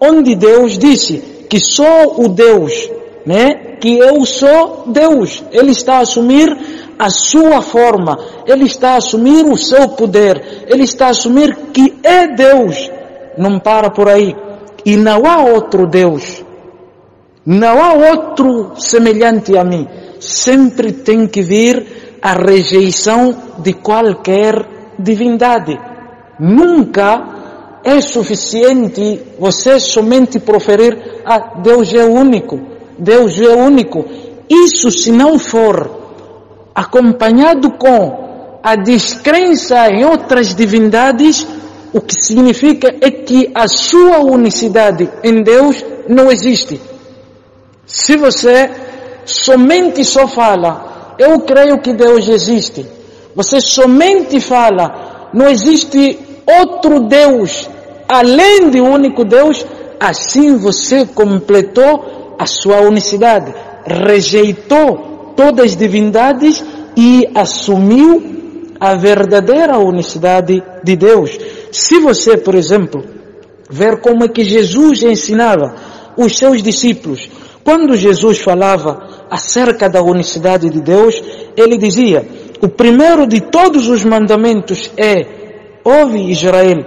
onde Deus disse que sou o Deus, né? Que eu sou Deus. Ele está a assumir a sua forma, ele está a assumir o seu poder, ele está a assumir que é Deus. Não para por aí. E não há outro Deus. Não há outro semelhante a mim. Sempre tem que vir a rejeição de qualquer divindade. Nunca é suficiente você somente proferir, ah, Deus é único, Deus é único. Isso se não for acompanhado com a descrença em outras divindades, o que significa é que a sua unicidade em Deus não existe. Se você somente só fala, eu creio que Deus existe, você somente fala, não existe outro Deus além de único Deus, assim você completou a sua unicidade, rejeitou todas as divindades e assumiu a verdadeira unicidade de Deus. Se você, por exemplo, ver como é que Jesus ensinava os seus discípulos, quando Jesus falava acerca da unicidade de Deus, ele dizia: o primeiro de todos os mandamentos é: ouve Israel,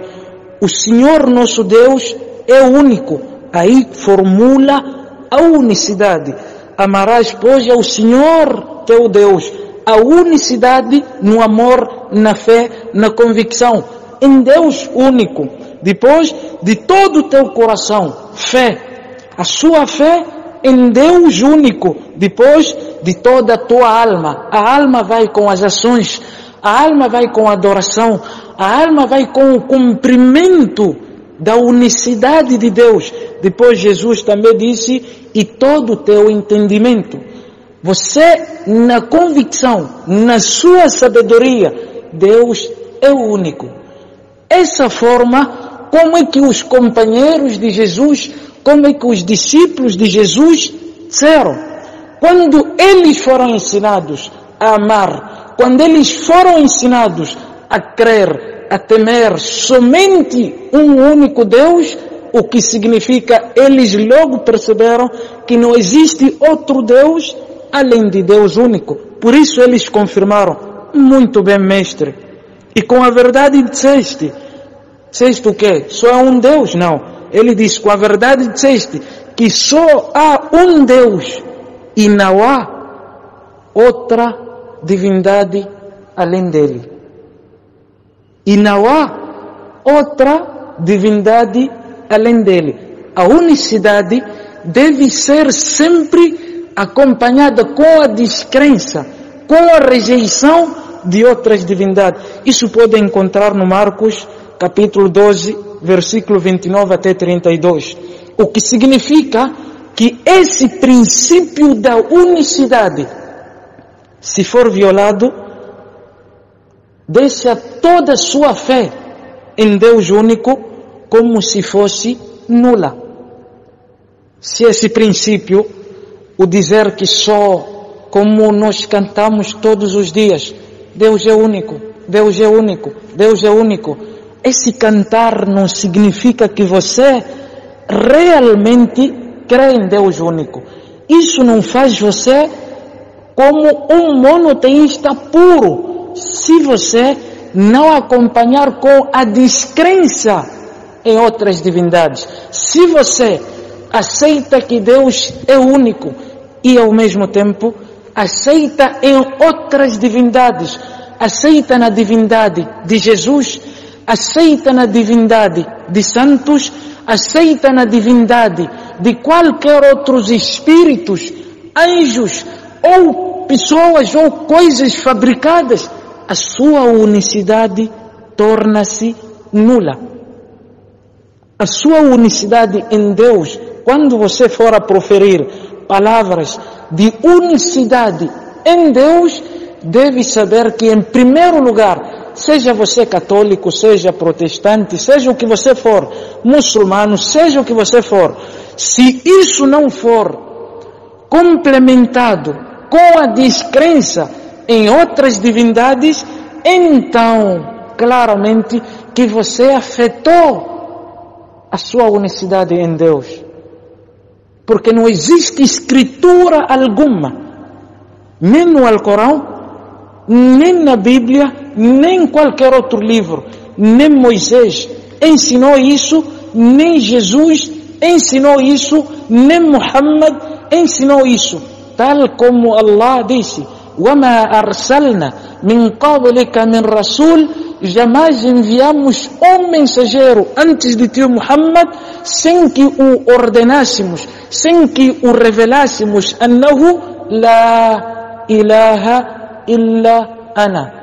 o Senhor nosso Deus é único. Aí formula a unicidade. Amarás, pois, ao Senhor teu Deus, a unicidade no amor, na fé, na convicção, em Deus único. Depois, de todo o teu coração, fé, a sua fé em Deus único. Depois, de toda a tua alma. A alma vai com as ações, a alma vai com adoração, a alma vai com o cumprimento da unicidade de Deus. Depois Jesus também disse, e todo o teu entendimento. Você, na convicção, na sua sabedoria, Deus é o único. Essa forma, como é que os companheiros de Jesus, como é que os discípulos de Jesus disseram? Quando eles foram ensinados a amar, quando eles foram ensinados a crer, a temer somente um único Deus, o que significa eles logo perceberam que não existe outro Deus além de Deus único. Por isso eles confirmaram, muito bem, mestre. E com a verdade disseste, disseste o quê? Só há um Deus? Não. Ele diz, com a verdade disseste que só há um Deus e não há outra divindade além dele. E não há outra divindade além dele. A unicidade deve ser sempre acompanhada com a descrença, com a rejeição de outras divindades. Isso pode encontrar no Marcos capítulo 12, versículo 29 até 32. O que significa que esse princípio da unicidade, se for violado, deixa toda a sua fé em Deus único como se fosse nula. Se esse princípio, o dizer que só como nós cantamos todos os dias, Deus é único, Deus é único, Deus é único. Esse cantar não significa que você realmente crê em Deus único. Isso não faz você como um monoteísta puro, se você não acompanhar com a descrença em outras divindades. Se você aceita que Deus é único e ao mesmo tempo aceita em outras divindades, aceita na divindade de Jesus, aceita na divindade de santos, aceita na divindade de qualquer outros espíritos, anjos ou pessoas ou coisas fabricadas, a sua unicidade torna-se nula. A sua unicidade em Deus, quando você for a proferir palavras de unicidade em Deus, deve saber que, em primeiro lugar, seja você católico, seja protestante, seja o que você for, muçulmano, seja o que você for, se isso não for complementado com a descrença em outras divindades, então claramente que você afetou a sua unicidade em Deus. Porque não existe escritura alguma, nem no Alcorão, nem na Bíblia, nem em qualquer outro livro, nem Moisés ensinou isso, nem Jesus ensinou isso, nem Muhammad ensinou isso. Como Allah disse, وَمَا أَرْسَلْنَا مِنْ قَبْلِكَ مِنْ رَسُولٍ Jamais enviamos um mensageiro antes de ti, Muhammad, sem que o ordenássemos, sem que o revelássemos, أنه لا إله إلا أنا